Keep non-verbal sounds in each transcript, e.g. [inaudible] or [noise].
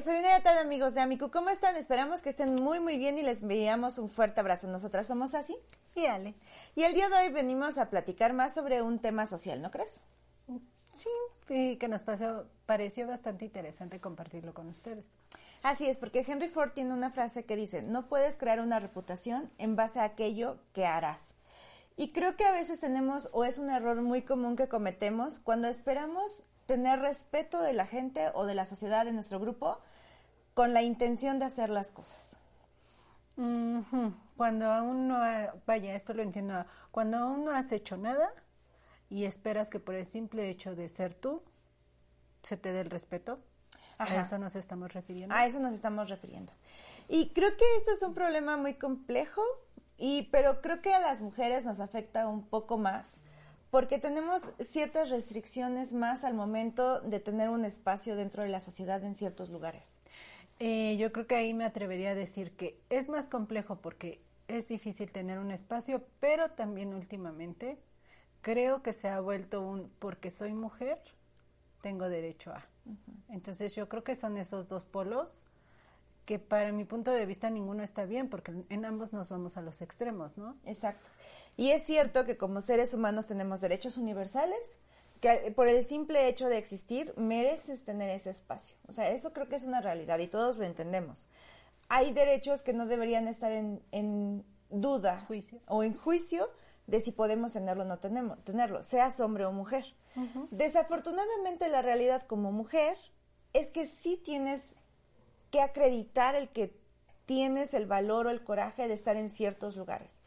Extraordinaria tarde, amigos de Amicu. ¿Cómo están? Esperamos que estén muy, muy bien y les enviamos un fuerte abrazo. Nosotras somos así y Ale. Y el día de hoy venimos a platicar más sobre un tema social, ¿no crees? Sí, que nos pasó, pareció bastante interesante compartirlo con ustedes. Así es, porque Henry Ford tiene una frase que dice, no puedes crear una reputación en base a aquello que harás. Y creo que a veces tenemos, o es un error muy común que cometemos, cuando esperamos tener respeto de la gente o de la sociedad de nuestro grupo con la intención de hacer las cosas. Cuando aún no, vaya, esto lo entiendo, cuando aún no has hecho nada y esperas que por el simple hecho de ser tú se te dé el respeto, a eso nos estamos refiriendo. A eso nos estamos refiriendo. Y creo que esto es un problema muy complejo, y, pero creo que a las mujeres nos afecta un poco más porque tenemos ciertas restricciones más al momento de tener un espacio dentro de la sociedad en ciertos lugares. Eh, yo creo que ahí me atrevería a decir que es más complejo porque es difícil tener un espacio, pero también últimamente creo que se ha vuelto un porque soy mujer, tengo derecho a. Entonces yo creo que son esos dos polos que para mi punto de vista ninguno está bien, porque en ambos nos vamos a los extremos, ¿no? Exacto. Y es cierto que como seres humanos tenemos derechos universales, que por el simple hecho de existir mereces tener ese espacio. O sea, eso creo que es una realidad y todos lo entendemos. Hay derechos que no deberían estar en, duda juicio. o en juicio de si podemos tenerlo o no tenemos, tenerlo, seas hombre o mujer. Desafortunadamente la realidad como mujer es que sí tienes que acreditar el que tienes el valor o el coraje de estar en ciertos lugares.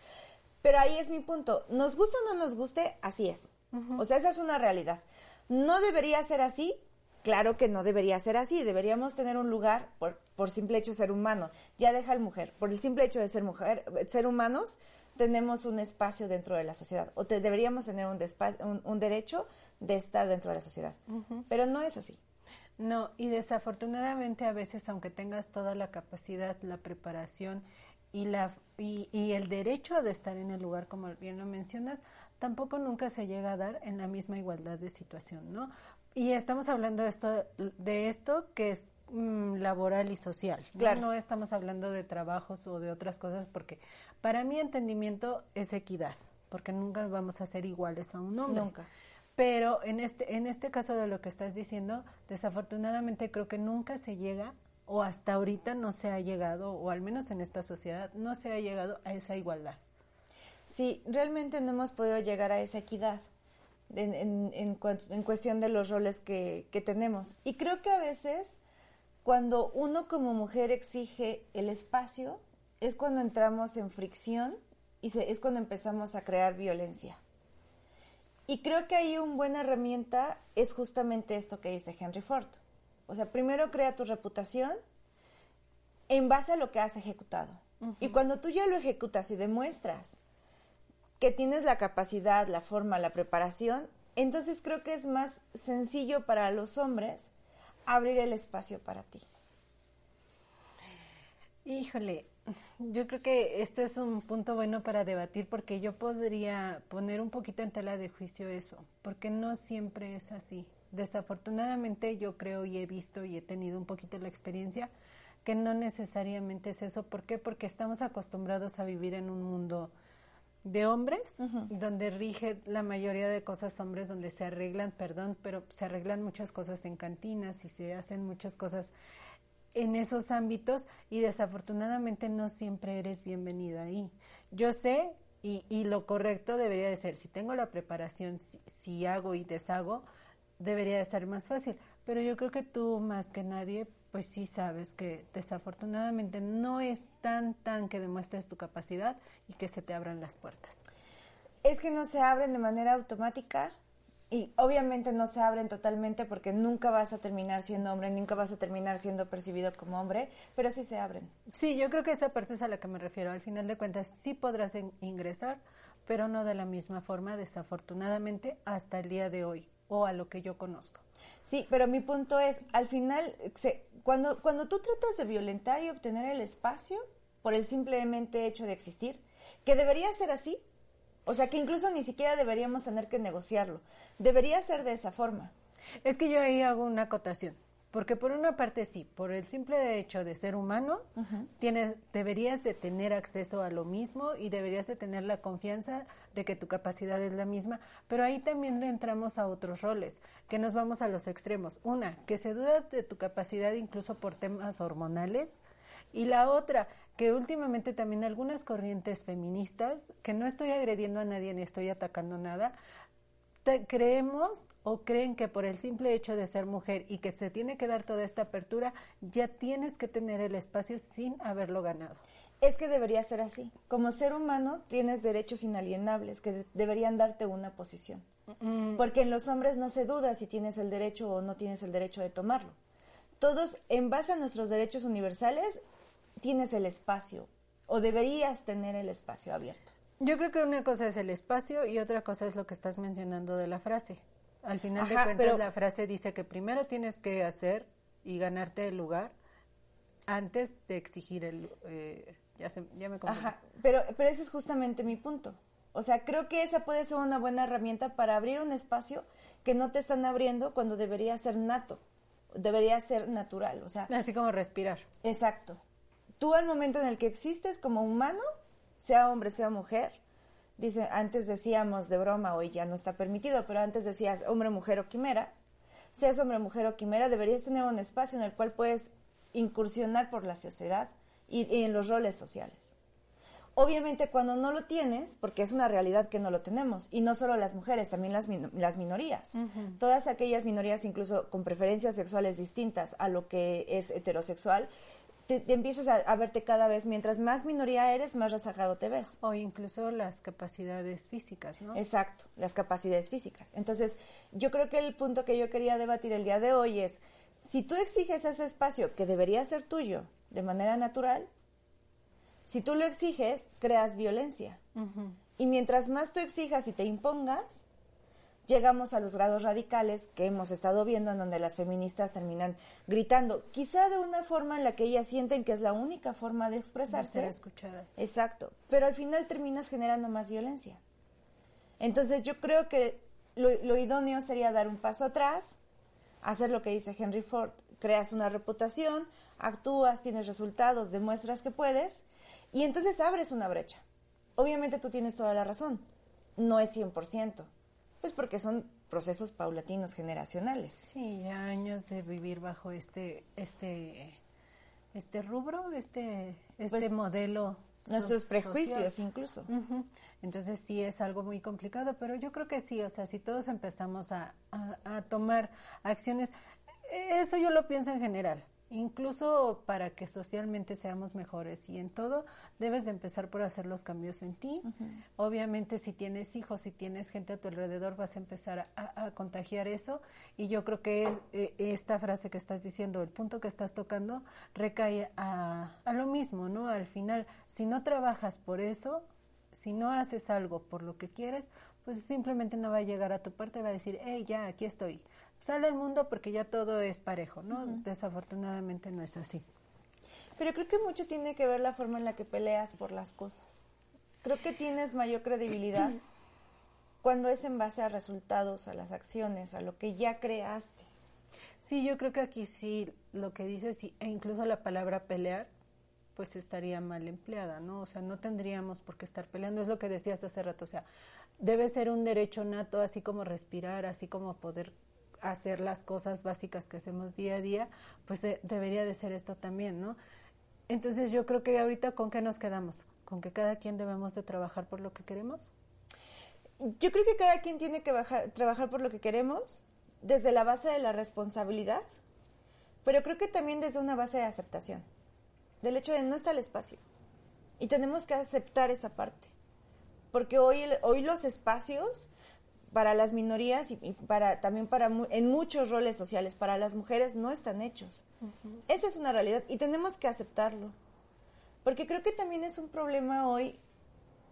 Pero ahí es mi punto. Nos gusta o no nos guste, así es. O sea, esa es una realidad. ¿No debería ser así? Claro que no debería ser así. Deberíamos tener un lugar por, por simple hecho de ser humano. Ya deja el mujer. Por el simple hecho de ser mujer, ser humanos, tenemos un espacio dentro de la sociedad. O deberíamos tener un, un, derecho de estar dentro de la sociedad. Pero no es así. No, y desafortunadamente a veces, aunque tengas toda la capacidad, la preparación y, la, y, y, el derecho de estar en el lugar, como bien lo mencionas, tampoco nunca se llega a dar en la misma igualdad de situación, ¿no? Y estamos hablando de esto, de esto que es mm, laboral y social. Claro. ¿no? estamos hablando de trabajos o de otras cosas, porque para mi entendimiento es equidad, porque nunca vamos a ser iguales a un hombre. Nunca. Pero en este, en este caso de lo que estás diciendo, desafortunadamente creo que nunca se llega o hasta ahorita no se ha llegado, o al menos en esta sociedad, no se ha llegado a esa igualdad. Sí, realmente no hemos podido llegar a esa equidad en, en, en, cuestión de los roles que, que, tenemos. Y creo que a veces cuando uno como mujer exige el espacio, es cuando entramos en fricción y se, es cuando empezamos a crear violencia. Y creo que ahí una buena herramienta es justamente esto que dice Henry Ford. O sea, primero crea tu reputación en base a lo que has ejecutado. Y cuando tú ya lo ejecutas y demuestras que tienes la capacidad, la forma, la preparación, entonces creo que es más sencillo para los hombres abrir el espacio para ti. Híjole, yo creo que este es un punto bueno para debatir porque yo podría poner un poquito en tela de juicio eso, porque no siempre es así. Desafortunadamente yo creo y he visto y he tenido un poquito la experiencia que no necesariamente es eso. ¿Por qué? Porque estamos acostumbrados a vivir en un mundo de hombres, donde rige la mayoría de cosas hombres, donde se arreglan, perdón, pero se arreglan muchas cosas en cantinas y se hacen muchas cosas en esos ámbitos y desafortunadamente no siempre eres bienvenida ahí. Yo sé y, y lo correcto debería de ser, si tengo la preparación, si, hago y deshago, debería de estar más fácil. Pero yo creo que tú más que nadie, pues sí sabes que desafortunadamente no es tan, tan que demuestres tu capacidad y que se te abran las puertas. Es que no se abren de manera automática y obviamente no se abren totalmente porque nunca vas a terminar siendo hombre, nunca vas a terminar siendo percibido como hombre, pero sí se abren. Sí, yo creo que esa parte es a la que me refiero. Al final de cuentas sí podrás ingresar, pero no de la misma forma, desafortunadamente, hasta el día de hoy o a lo que yo conozco. Sí, pero mi punto es, al final, cuando, cuando tú tratas de violentar y obtener el espacio por el simplemente hecho de existir, que debería ser así, o sea que incluso ni siquiera deberíamos tener que negociarlo. Debería ser de esa forma. Es que yo ahí hago una acotación. Porque por una parte sí, por el simple hecho de ser humano, tienes, deberías de tener acceso a lo mismo y deberías de tener la confianza de que tu capacidad es la misma, pero ahí también entramos a otros roles, que nos vamos a los extremos. Una, que se duda de tu capacidad incluso por temas hormonales, y la otra, que últimamente también algunas corrientes feministas, que no estoy agrediendo a nadie ni estoy atacando nada, creemos o creen que por el simple hecho de ser mujer y que se tiene que dar toda esta apertura, ya tienes que tener el espacio sin haberlo ganado. Es que debería ser así. Como ser humano tienes derechos inalienables que deberían darte una posición. Mm. Porque en los hombres no se duda si tienes el derecho o no tienes el derecho de tomarlo. Todos, en base a nuestros derechos universales, tienes el espacio o deberías tener el espacio abierto. Yo creo que una cosa es el espacio y otra cosa es lo que estás mencionando de la frase. Al final de cuentas, la frase dice que primero tienes que hacer y ganarte el lugar antes de exigir el... Eh, ya, se, ya me Ajá, pero, pero ese es justamente mi punto. O sea, creo que esa puede ser una buena herramienta para abrir un espacio que no te están abriendo cuando debería ser nato, debería ser natural, o sea... Así como respirar. Exacto. Tú al momento en el que existes como humano, sea hombre, sea mujer. Dice, antes decíamos de broma, hoy ya no está permitido, pero antes decías hombre, mujer o quimera. Seas hombre, mujer o quimera, deberías tener un espacio en el cual puedes incursionar por la sociedad y, en los roles sociales. Obviamente cuando no lo tienes, porque es una realidad que no lo tenemos, y no solo las mujeres, también las, las minorías. Todas aquellas minorías, incluso con preferencias sexuales distintas a lo que es heterosexual, te, empiezas a, verte cada vez, mientras más minoría eres, más rezagado te ves. O incluso las capacidades físicas, ¿no? Exacto, las capacidades físicas. Entonces, yo creo que el punto que yo quería debatir el día de hoy es, si tú exiges ese espacio que debería ser tuyo de manera natural, si tú lo exiges, creas violencia. Y mientras más tú exijas y te impongas, llegamos a los grados radicales que hemos estado viendo en donde las feministas terminan gritando, quizá de una forma en la que ellas sienten que es la única forma de expresarse. ser escuchadas. Exacto, pero al final terminas generando más violencia. Entonces yo creo que lo, lo idóneo sería dar un paso atrás, hacer lo que dice Henry Ford, creas una reputación, actúas, tienes resultados, demuestras que puedes y entonces abres una brecha. Obviamente tú tienes toda la razón, no es 100%, pues porque son procesos paulatinos generacionales. Sí, años de vivir bajo este este este rubro, este este pues, modelo nuestros prejuicios incluso. Entonces sí es algo muy complicado, pero yo creo que sí, o sea, si todos empezamos a, a tomar acciones, eso yo lo pienso en general incluso para que socialmente seamos mejores y en todo debes de empezar por hacer los cambios en ti. Obviamente si tienes hijos, si tienes gente a tu alrededor vas a empezar a, contagiar eso y yo creo que es, eh, esta frase que estás diciendo, el punto que estás tocando recae a, a lo mismo, ¿no? Al final, si no trabajas por eso, si no haces algo por lo que quieres, pues simplemente no va a llegar a tu parte, va a decir, hey, ya, aquí estoy sale al mundo porque ya todo es parejo, ¿no? Desafortunadamente no es así. Pero creo que mucho tiene que ver la forma en la que peleas por las cosas. Creo que tienes mayor credibilidad [clears throat] cuando es en base a resultados, a las acciones, a lo que ya creaste. Sí, yo creo que aquí sí lo que dices, e incluso la palabra pelear, pues estaría mal empleada, ¿no? O sea, no tendríamos por qué estar peleando, es lo que decías hace rato, o sea, debe ser un derecho nato, así como respirar, así como poder hacer las cosas básicas que hacemos día a día, pues debería de ser esto también, ¿no? Entonces yo creo que ahorita con qué nos quedamos, con que cada quien debemos de trabajar por lo que queremos. Yo creo que cada quien tiene que trabajar por lo que queremos desde la base de la responsabilidad, pero creo que también desde una base de aceptación, del hecho de no estar el espacio. Y tenemos que aceptar esa parte, porque hoy, hoy los espacios para las minorías y, para también para en muchos roles sociales para las mujeres no están hechos. Esa es una realidad y tenemos que aceptarlo. Porque creo que también es un problema hoy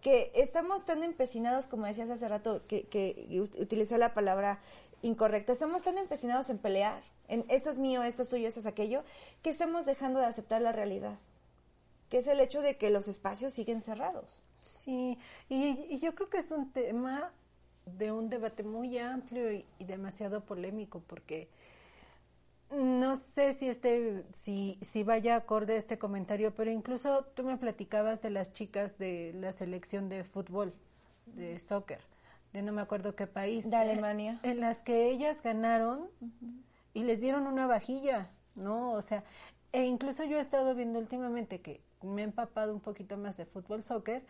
que estamos tan empecinados, como decías hace rato, que, que utilicé la palabra incorrecta, estamos tan empecinados en pelear, en esto es mío, esto es tuyo, esto es aquello, que estamos dejando de aceptar la realidad, que es el hecho de que los espacios siguen cerrados. Sí, y, y yo creo que es un tema de un debate muy amplio y, demasiado polémico porque no sé si este, si, si vaya acorde este comentario, pero incluso tú me platicabas de las chicas de la selección de fútbol, de soccer, de no me acuerdo qué país. De Alemania. En las que ellas ganaron y les dieron una vajilla, ¿no? O sea, e incluso yo he estado viendo últimamente que me he empapado un poquito más de fútbol, soccer,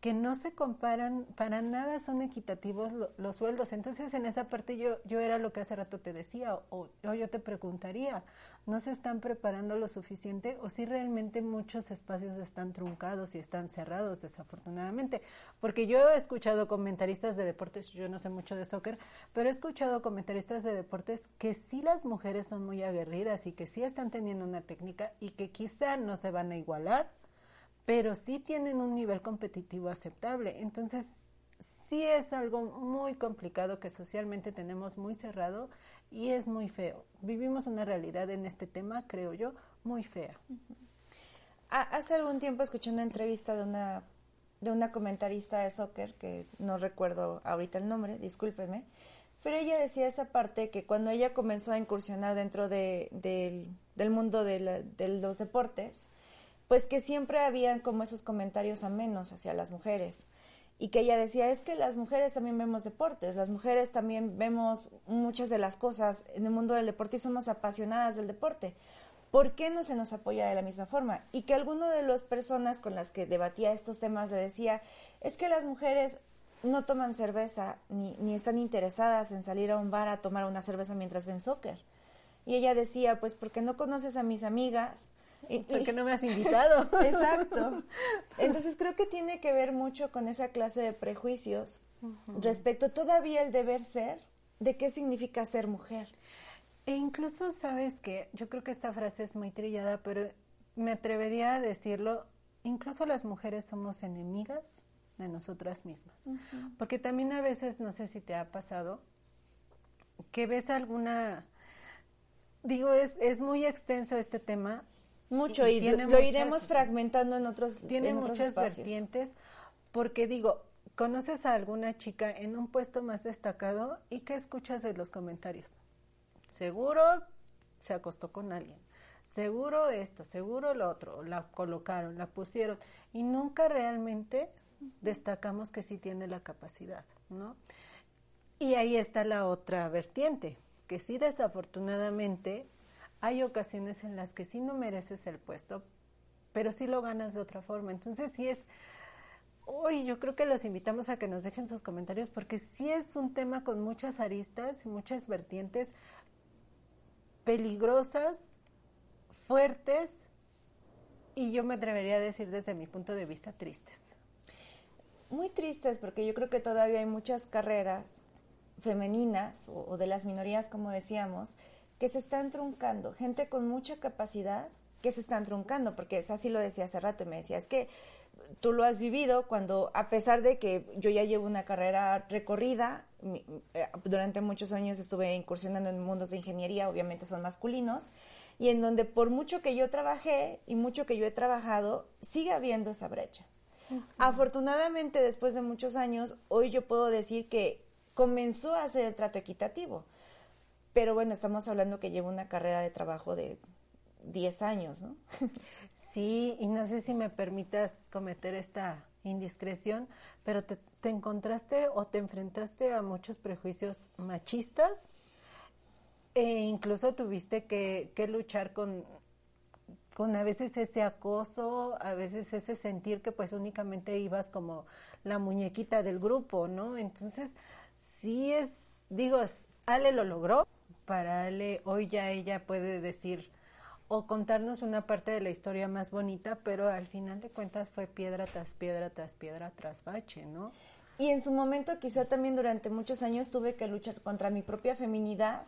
que no se comparan, para nada son equitativos los sueldos. Entonces, en esa parte yo, yo era lo que hace rato te decía, o, yo te preguntaría, ¿no se están preparando lo suficiente o si realmente muchos espacios están truncados y están cerrados, desafortunadamente? Porque yo he escuchado comentaristas de deportes, yo no sé mucho de soccer, pero he escuchado comentaristas de deportes que sí las mujeres son muy aguerridas y que sí están teniendo una técnica y que quizá no se van a igualar pero sí tienen un nivel competitivo aceptable. Entonces, sí es algo muy complicado que socialmente tenemos muy cerrado y es muy feo. Vivimos una realidad en este tema, creo yo, muy fea. Hace algún tiempo escuché una entrevista de una de una comentarista de soccer que no recuerdo ahorita el nombre, discúlpeme, pero ella decía esa parte que cuando ella comenzó a incursionar dentro de, del, mundo de, de los deportes, pues que siempre habían como esos comentarios amenos hacia las mujeres y que ella decía es que las mujeres también vemos deportes, las mujeres también vemos muchas de las cosas en el mundo del deporte y somos apasionadas del deporte. ¿Por qué no se nos apoya de la misma forma? Y que alguno de las personas con las que debatía estos temas le decía es que las mujeres no toman cerveza ni, ni están interesadas en salir a un bar a tomar una cerveza mientras ven soccer. Y ella decía, pues porque no conoces a mis amigas, y, ¿Por qué no me has invitado? [laughs] Exacto. [laughs] Entonces creo que tiene que ver mucho con esa clase de prejuicios respecto todavía el deber ser de qué significa ser mujer. E incluso, sabes que yo creo que esta frase es muy trillada, pero me atrevería a decirlo, incluso las mujeres somos enemigas de nosotras mismas. Porque también a veces, no sé si te ha pasado, que ves alguna, digo, es, es muy extenso este tema, mucho y, lo, iremos fragmentando en otros Tiene muchas vertientes porque digo, conoces a alguna chica en un puesto más destacado y ¿qué escuchas de los comentarios? Seguro se acostó con alguien. Seguro esto, seguro lo otro, la colocaron, la pusieron y nunca realmente destacamos que sí tiene la capacidad, ¿no? Y ahí está la otra vertiente, que sí desafortunadamente hay ocasiones en las que sí no mereces el puesto, pero sí lo ganas de otra forma. Entonces sí es, hoy yo creo que los invitamos a que nos dejen sus comentarios porque sí es un tema con muchas aristas y muchas vertientes peligrosas, fuertes y yo me atrevería a decir desde mi punto de vista tristes. Muy tristes porque yo creo que todavía hay muchas carreras femeninas o, o de las minorías, como decíamos, que se están truncando, gente con mucha capacidad que se están truncando, porque es así lo decía hace rato, y me decía, es que tú lo has vivido cuando, a pesar de que yo ya llevo una carrera recorrida, eh, durante muchos años estuve incursionando en mundos de ingeniería, obviamente son masculinos, y en donde por mucho que yo trabajé y mucho que yo he trabajado, sigue habiendo esa brecha. Afortunadamente, después de muchos años, hoy yo puedo decir que comenzó a ser el trato equitativo pero bueno, estamos hablando que lleva una carrera de trabajo de 10 años, ¿no? [laughs] Sí, y no sé si me permitas cometer esta indiscreción, pero te, encontraste o te enfrentaste a muchos prejuicios machistas e incluso tuviste que, que luchar con, con a veces ese acoso, a veces ese sentir que pues únicamente ibas como la muñequita del grupo, ¿no? Entonces, sí es, digo, Ale lo logró, para Ale, hoy ya ella puede decir o contarnos una parte de la historia más bonita, pero al final de cuentas fue piedra tras piedra tras piedra tras bache, ¿no? Y en su momento quizá también durante muchos años tuve que luchar contra mi propia feminidad,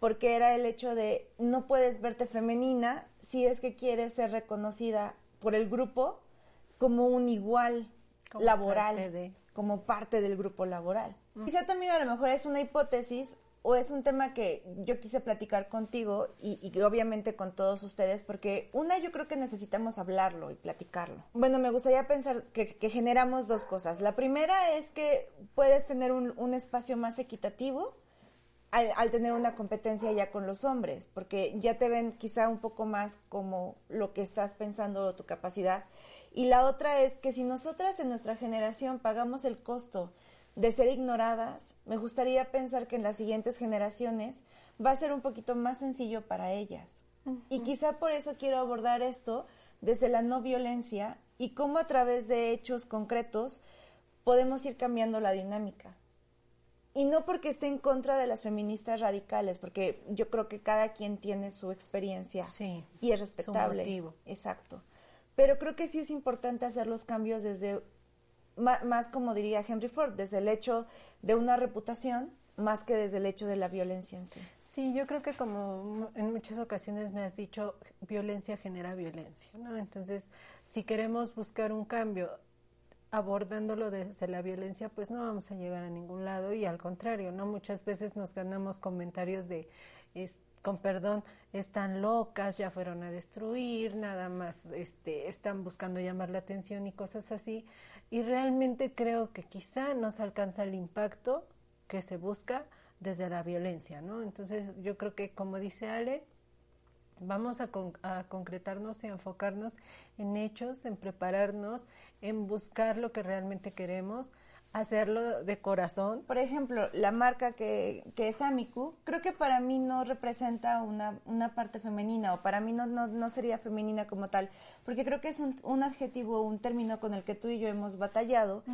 porque era el hecho de no puedes verte femenina si es que quieres ser reconocida por el grupo como un igual laboral, como parte del grupo laboral. Quizá también a lo mejor es una hipótesis o es un tema que yo quise platicar contigo y, obviamente con todos ustedes, porque una, yo creo que necesitamos hablarlo y platicarlo. Bueno, me gustaría pensar que, generamos dos cosas. La primera es que puedes tener un, espacio más equitativo al, tener una competencia ya con los hombres, porque ya te ven quizá un poco más como lo que estás pensando o tu capacidad. Y la otra es que si nosotras en nuestra generación pagamos el costo de ser ignoradas, me gustaría pensar que en las siguientes generaciones va a ser un poquito más sencillo para ellas. Y quizá por eso quiero abordar esto desde la no violencia y cómo a través de hechos concretos podemos ir cambiando la dinámica. Y no porque esté en contra de las feministas radicales, porque yo creo que cada quien tiene su experiencia y es respetable. Exacto. Pero creo que sí es importante hacer los cambios desde, más, como diría Henry Ford, desde el hecho de una reputación, más que desde el hecho de la violencia en sí. Sí, yo creo que como en muchas ocasiones me has dicho, violencia genera violencia, ¿no? Entonces, si queremos buscar un cambio abordándolo desde la violencia, pues no vamos a llegar a ningún lado y al contrario, ¿no? Muchas veces nos ganamos comentarios de, con perdón, están locas, ya fueron a destruir, nada más, este, están buscando llamar la atención y cosas así. Y realmente creo que quizá no se alcanza el impacto que se busca desde la violencia, ¿no? Entonces yo creo que, como dice Ale, vamos a, a, concretarnos y enfocarnos en hechos, en prepararnos, en buscar lo que realmente queremos, hacerlo de corazón. Por ejemplo, la marca que, que es Amicu, creo que para mí no representa una, una parte femenina o para mí no, no, no, sería femenina como tal, porque creo que es un, un, adjetivo, un término con el que tú y yo hemos batallado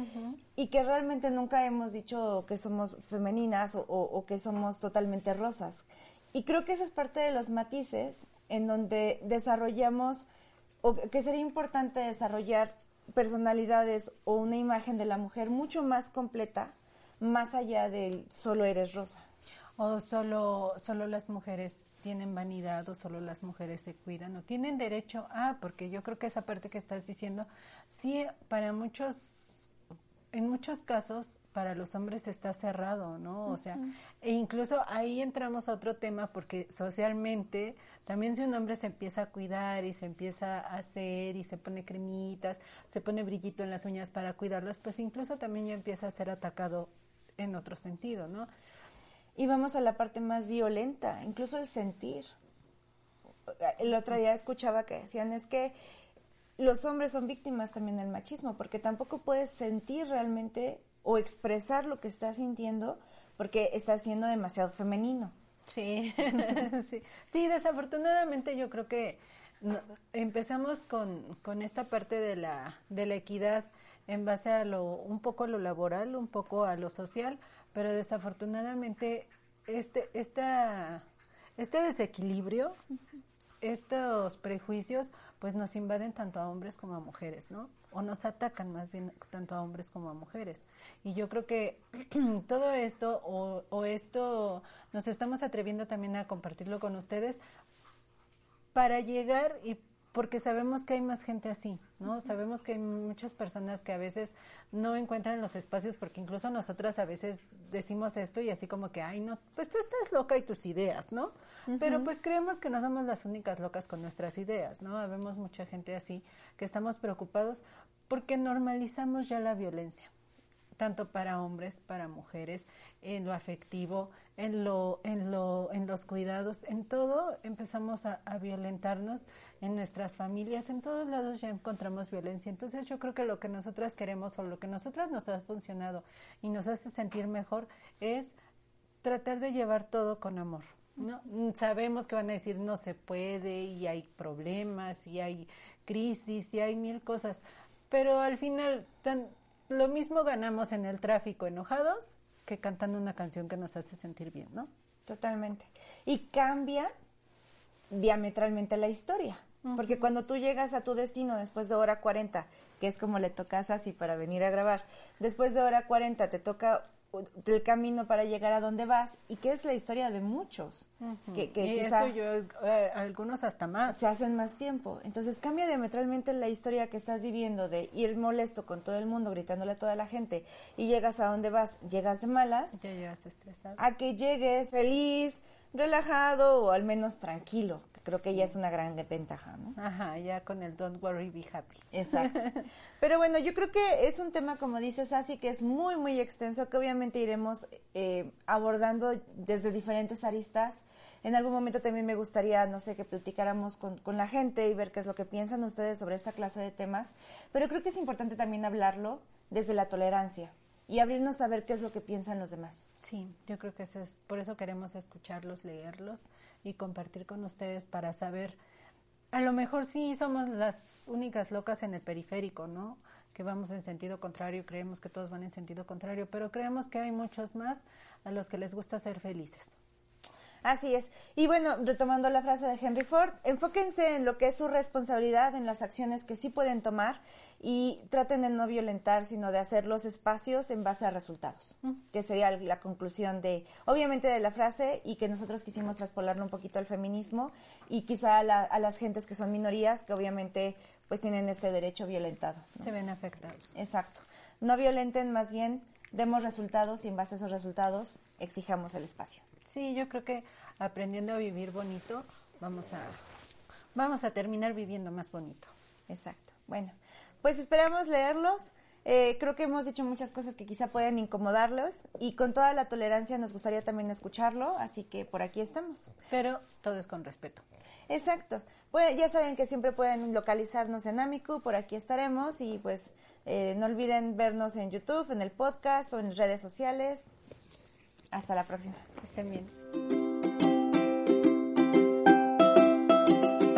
y que realmente nunca hemos dicho que somos femeninas o, o que somos totalmente rosas. Y creo que esa es parte de los matices en donde desarrollamos, o que sería importante desarrollar personalidades o una imagen de la mujer mucho más completa, más allá del solo eres rosa. O solo, solo las mujeres tienen vanidad o solo las mujeres se cuidan o tienen derecho a, porque yo creo que esa parte que estás diciendo, sí, para muchos, en muchos casos para los hombres está cerrado, ¿no? O sea, e incluso ahí entramos a otro tema porque socialmente también si un hombre se empieza a cuidar y se empieza a hacer y se pone cremitas, se pone brillito en las uñas para cuidarlas, pues incluso también ya empieza a ser atacado en otro sentido, ¿no? Y vamos a la parte más violenta, incluso el sentir. El otro día escuchaba que decían es que los hombres son víctimas también del machismo, porque tampoco puedes sentir realmente o expresar lo que estás sintiendo porque estás siendo demasiado femenino. [laughs] Sí, sí. desafortunadamente yo creo que empezamos con, con esta parte de la, de la equidad en base a lo, un poco a lo laboral, un poco a lo social, pero desafortunadamente este, esta, este desequilibrio, estos prejuicios, pues nos invaden tanto a hombres como a mujeres, ¿no? O nos atacan más bien tanto a hombres como a mujeres. Y yo creo que [clears throat] todo esto o, o esto nos estamos atreviendo también a compartirlo con ustedes para llegar y porque sabemos que hay más gente así, ¿no? Sabemos que hay muchas personas que a veces no encuentran los espacios porque incluso nosotras a veces decimos esto y así como que, ay, no, pues tú estás loca y tus ideas, ¿no? Pero pues creemos que no somos las únicas locas con nuestras ideas, ¿no? Vemos mucha gente así que estamos preocupados porque normalizamos ya la violencia tanto para hombres, para mujeres, en lo afectivo, en lo, en lo, en los cuidados, en todo empezamos a, violentarnos, en nuestras familias, en todos lados ya encontramos violencia. Entonces yo creo que lo que nosotras queremos o lo que nosotras nos ha funcionado y nos hace sentir mejor es tratar de llevar todo con amor. ¿no? Sabemos que van a decir no se puede y hay problemas y hay crisis y hay mil cosas, pero al final tan, lo mismo ganamos en el tráfico enojados que cantando una canción que nos hace sentir bien, ¿no? Totalmente. Y cambia diametralmente la historia. Porque cuando tú llegas a tu destino después de hora 40, que es como le tocas así para venir a grabar, después de hora 40 te toca el camino para llegar a donde vas y que es la historia de muchos que, que y eso yo eh, algunos hasta más. se hacen más tiempo. Entonces cambia diametralmente la historia que estás viviendo de ir molesto con todo el mundo gritándole a toda la gente y llegas a donde vas llegas de malas ya llegas estresado. a que llegues feliz relajado o al menos tranquilo Creo que ya es una gran ventaja, ¿no? Ajá, ya con el don't worry, be happy. Exacto. [laughs] Pero bueno, yo creo que es un tema, como dices, así que es muy, muy extenso, que obviamente iremos eh, abordando desde diferentes aristas. En algún momento también me gustaría, no sé, que platicáramos con, con la gente y ver qué es lo que piensan ustedes sobre esta clase de temas. Pero creo que es importante también hablarlo desde la tolerancia y abrirnos a ver qué es lo que piensan los demás. Sí, yo creo que eso es, por eso queremos escucharlos, leerlos y compartir con ustedes para saber, a lo mejor sí somos las únicas locas en el periférico, ¿no? Que vamos en sentido contrario, creemos que todos van en sentido contrario, pero creemos que hay muchos más a los que les gusta ser felices. Así es. Y bueno, retomando la frase de Henry Ford, enfóquense en lo que es su responsabilidad, en las acciones que sí pueden tomar y traten de no violentar, sino de hacer los espacios en base a resultados, mm. que sería la conclusión de, obviamente, de la frase y que nosotros quisimos traspolarlo un poquito al feminismo y quizá a, las gentes que son minorías, que obviamente pues tienen este derecho violentado. Se ven afectados. Exacto. No violenten, más bien demos resultados y en base a esos resultados exijamos el espacio. Sí, yo creo que aprendiendo a vivir bonito, vamos a, vamos a terminar viviendo más bonito. Exacto. Bueno, pues esperamos leerlos. Eh, creo que hemos dicho muchas cosas que quizá pueden incomodarlos y con toda la tolerancia nos gustaría también escucharlo, así que por aquí estamos. Pero todo es con respeto. Exacto. Pues ya saben que siempre pueden localizarnos en Amicu, por aquí estaremos y pues eh, no olviden vernos en YouTube, en el podcast o en redes sociales. Hasta la próxima. estén bien.